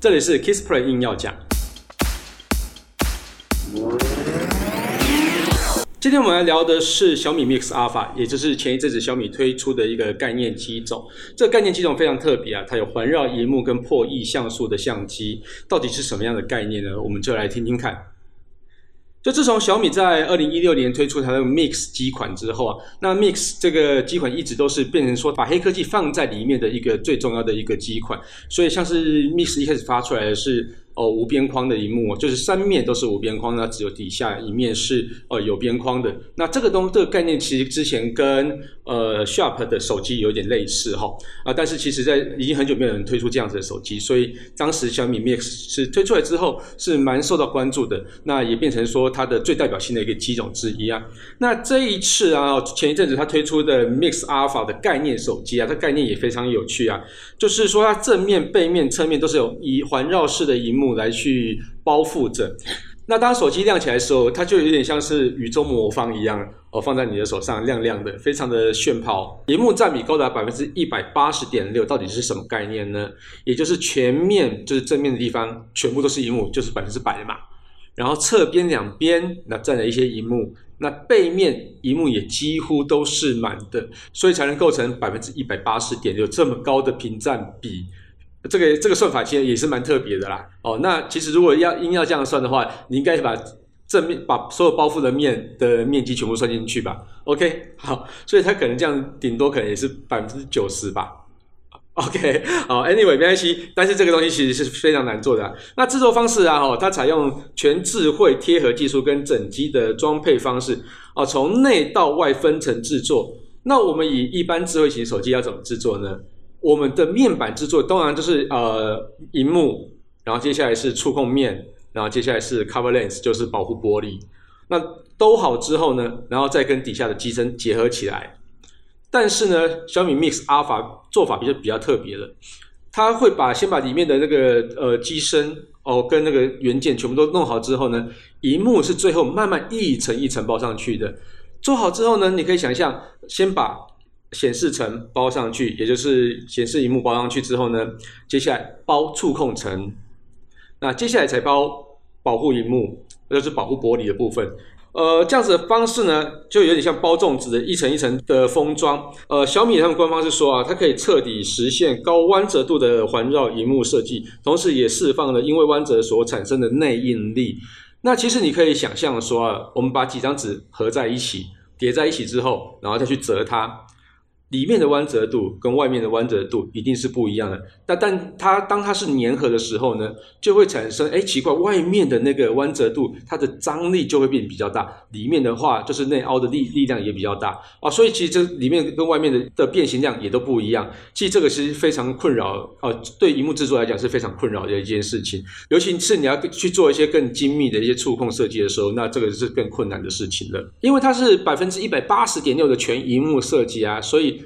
这里是 Kissplay 硬要讲。今天我们来聊的是小米 Mix Alpha，也就是前一阵子小米推出的一个概念机种。这个概念机种非常特别啊，它有环绕荧幕跟破亿像素的相机，到底是什么样的概念呢？我们就来听听看。就自从小米在二零一六年推出它的 Mix 机款之后啊，那 Mix 这个机款一直都是变成说把黑科技放在里面的一个最重要的一个机款，所以像是 Mix 一开始发出来的是。哦，无边框的一幕，就是三面都是无边框，那只有底下一面是哦有边框的。那这个东这个概念其实之前跟呃 Sharp 的手机有点类似哈啊，但是其实在已经很久没有人推出这样子的手机，所以当时小米 Mix 是推出来之后是蛮受到关注的，那也变成说它的最代表性的一个机种之一啊。那这一次啊，前一阵子它推出的 Mix Alpha 的概念手机啊，它概念也非常有趣啊，就是说它正面、背面、侧面都是有以环绕式的萤幕。来去包覆着，那当手机亮起来的时候，它就有点像是宇宙魔方一样哦，放在你的手上亮亮的，非常的炫炮。萤幕占比高达百分之一百八十点六，到底是什么概念呢？也就是全面就是正面的地方全部都是萤幕，就是百分之百的嘛。然后侧边两边那占了一些萤幕，那背面萤幕也几乎都是满的，所以才能构成百分之一百八十点六这么高的屏占比。这个这个算法其实也是蛮特别的啦。哦，那其实如果要硬要这样算的话，你应该把正面把所有包覆的面的面积全部算进去吧。OK，好，所以它可能这样顶多可能也是百分之九十吧。OK，好，Anyway 没关系，但是这个东西其实是非常难做的。那制作方式啊，哦，它采用全智慧贴合技术跟整机的装配方式哦，从内到外分层制作。那我们以一般智慧型手机要怎么制作呢？我们的面板制作当然就是呃，萤幕，然后接下来是触控面，然后接下来是 cover lens，就是保护玻璃。那都好之后呢，然后再跟底下的机身结合起来。但是呢，小米 Mix Alpha 做法比较比较特别了，它会把先把里面的那个呃机身哦跟那个元件全部都弄好之后呢，萤幕是最后慢慢一层一层包上去的。做好之后呢，你可以想象，先把显示层包上去，也就是显示荧幕包上去之后呢，接下来包触控层，那接下来才包保护荧幕，那就是保护玻璃的部分。呃，这样子的方式呢，就有点像包粽子的一层一层的封装。呃，小米他们官方是说啊，它可以彻底实现高弯折度的环绕荧幕设计，同时也释放了因为弯折所产生的内应力。那其实你可以想象说啊，我们把几张纸合在一起，叠在一起之后，然后再去折它。里面的弯折度跟外面的弯折度一定是不一样的，但但它当它是粘合的时候呢，就会产生哎奇怪，外面的那个弯折度它的张力就会变比较大，里面的话就是内凹的力力量也比较大啊，所以其实这里面跟外面的的变形量也都不一样。其实这个是非常困扰啊，对荧幕制作来讲是非常困扰的一件事情，尤其是你要去做一些更精密的一些触控设计的时候，那这个是更困难的事情了，因为它是百分之一百八十点六的全荧幕设计啊，所以。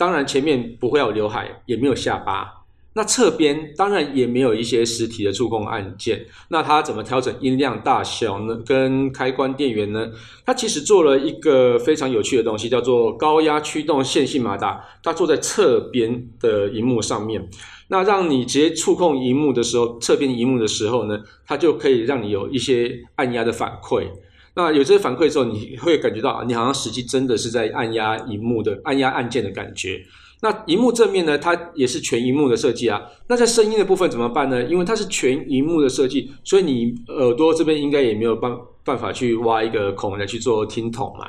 当然，前面不会有刘海，也没有下巴。那侧边当然也没有一些实体的触控按键。那它怎么调整音量大小呢？跟开关电源呢？它其实做了一个非常有趣的东西，叫做高压驱动线性马达。它坐在侧边的荧幕上面，那让你直接触控荧幕的时候，侧边荧幕的时候呢，它就可以让你有一些按压的反馈。那有这些反馈的时候，你会感觉到你好像实际真的是在按压荧幕的按压按键的感觉。那荧幕正面呢，它也是全荧幕的设计啊。那在声音的部分怎么办呢？因为它是全荧幕的设计，所以你耳朵这边应该也没有办办法去挖一个孔来去做听筒嘛。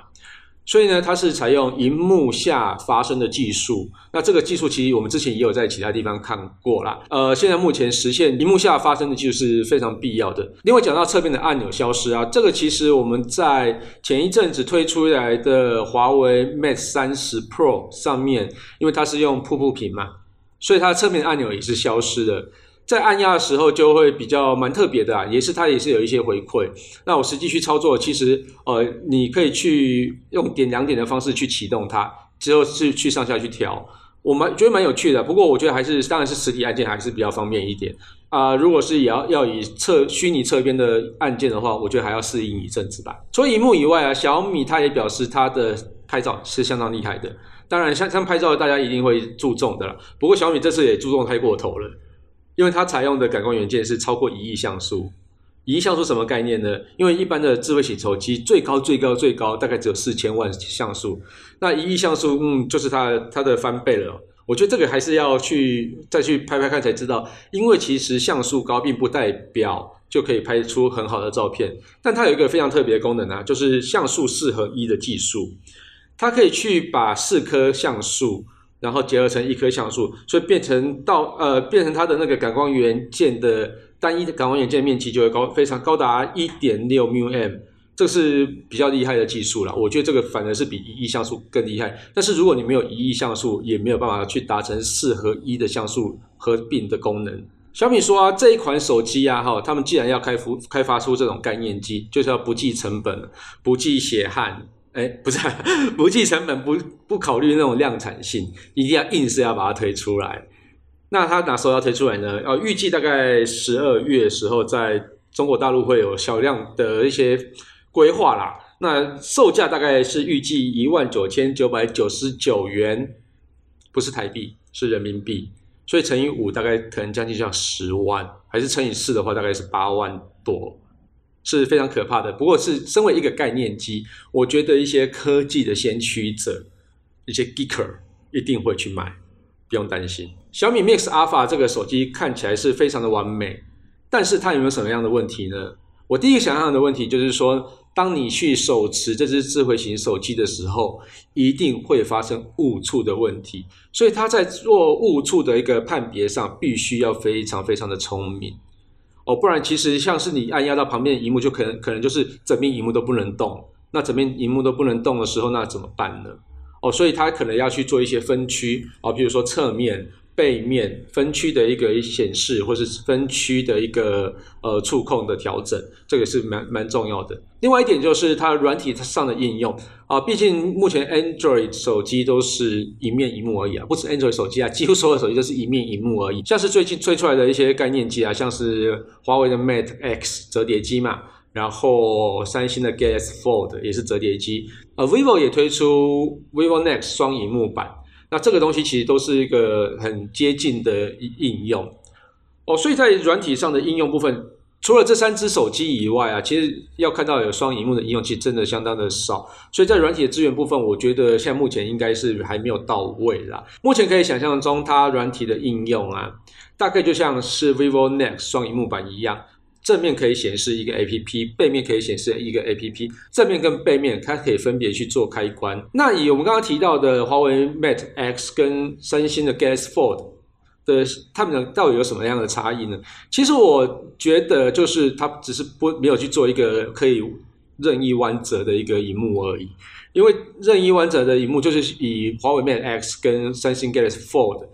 所以呢，它是采用萤幕下发声的技术。那这个技术其实我们之前也有在其他地方看过啦。呃，现在目前实现萤幕下发声的技术是非常必要的。另外讲到侧边的按钮消失啊，这个其实我们在前一阵子推出来的华为 Mate 30 Pro 上面，因为它是用瀑布屏嘛，所以它侧面的按钮也是消失的。在按压的时候就会比较蛮特别的啊，也是它也是有一些回馈。那我实际去操作，其实呃，你可以去用点两点的方式去启动它，之后是去上下去调，我蛮觉得蛮有趣的。不过我觉得还是当然是实体按键还是比较方便一点啊，如果是也要要以侧虚拟侧边的按键的话，我觉得还要适应一阵子吧。除了萤幕以外啊，小米它也表示它的拍照是相当厉害的。当然像像拍照大家一定会注重的啦，不过小米这次也注重太过头了。因为它采用的感光元件是超过一亿像素。一亿像素什么概念呢？因为一般的智慧型手机最高最高最高大概只有四千万像素，那一亿像素，嗯，就是它它的翻倍了。我觉得这个还是要去再去拍拍看才知道，因为其实像素高并不代表就可以拍出很好的照片，但它有一个非常特别的功能啊，就是像素四合一的技术，它可以去把四颗像素然后结合成一颗像素，所以变成到呃变成它的那个感光元件的。单一的感光元件面积就会高，非常高达一点六 μm，这是比较厉害的技术了。我觉得这个反而是比一亿像素更厉害。但是如果你没有一亿像素，也没有办法去达成四合一的像素合并的功能。小米说啊，这一款手机啊，哈，他们既然要开发开发出这种概念机，就是要不计成本、不计血汗，哎，不是不计成本，不不考虑那种量产性，一定要硬是要把它推出来。那它哪时候要推出来呢？呃，预计大概十二月时候，在中国大陆会有销量的一些规划啦。那售价大概是预计一万九千九百九十九元，不是台币，是人民币。所以乘以五，大概可能将近像十万，还是乘以四的话，大概是八万多，是非常可怕的。不过，是身为一个概念机，我觉得一些科技的先驱者，一些 geeker 一定会去买，不用担心。小米 Mix Alpha 这个手机看起来是非常的完美，但是它有没有什么样的问题呢？我第一个想象的问题就是说，当你去手持这支智慧型手机的时候，一定会发生误触的问题，所以它在做误触的一个判别上，必须要非常非常的聪明哦，不然其实像是你按压到旁边的荧幕，就可能可能就是整面荧幕都不能动，那整面荧幕都不能动的时候，那怎么办呢？哦，所以它可能要去做一些分区哦，比如说侧面。背面分区的一个显示，或是分区的一个呃触控的调整，这个是蛮蛮重要的。另外一点就是它软体上的应用啊，毕竟目前 Android 手机都是一面一幕而已啊，不止 Android 手机啊，几乎所有手机都是一面一幕而已。像是最近推出来的一些概念机啊，像是华为的 Mate X 折叠机嘛，然后三星的 Galaxy Fold 也是折叠机，呃，Vivo 也推出 Vivo Next 双荧幕版。那这个东西其实都是一个很接近的应用哦，所以在软体上的应用部分，除了这三只手机以外啊，其实要看到有双荧幕的应用，其实真的相当的少。所以在软体的资源部分，我觉得现在目前应该是还没有到位啦。目前可以想象中，它软体的应用啊，大概就像是 Vivo next 双荧幕版一样。正面可以显示一个 APP，背面可以显示一个 APP。正面跟背面它可以分别去做开关。那以我们刚刚提到的华为 Mate X 跟三星的 Galaxy Fold 的，它们到底有什么样的差异呢？其实我觉得就是它只是不没有去做一个可以任意弯折的一个荧幕而已。因为任意弯折的荧幕就是以华为 Mate X 跟三星 Galaxy Fold。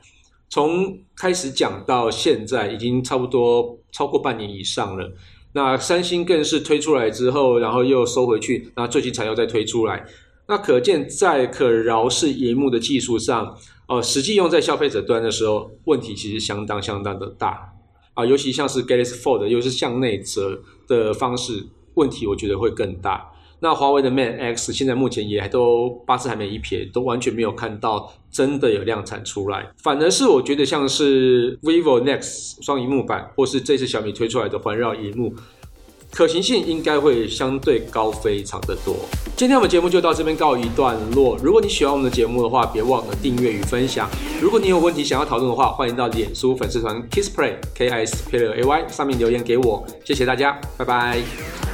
从开始讲到现在，已经差不多超过半年以上了。那三星更是推出来之后，然后又收回去，那最近才又再推出来。那可见在可饶式荧幕的技术上，呃，实际用在消费者端的时候，问题其实相当相当的大啊。尤其像是 Galaxy Fold，又是向内折的方式，问题我觉得会更大。那华为的 Mate X 现在目前也都八字还没一撇，都完全没有看到真的有量产出来。反而是我觉得像是 Vivo Next 双萤幕版，或是这次小米推出来的环绕萤幕，可行性应该会相对高非常的多。今天我们节目就到这边告一段落。如果你喜欢我们的节目的话，别忘了订阅与分享。如果你有问题想要讨论的话，欢迎到脸书粉丝团 Kiss Play K I S P L A Y 上面留言给我。谢谢大家，拜拜。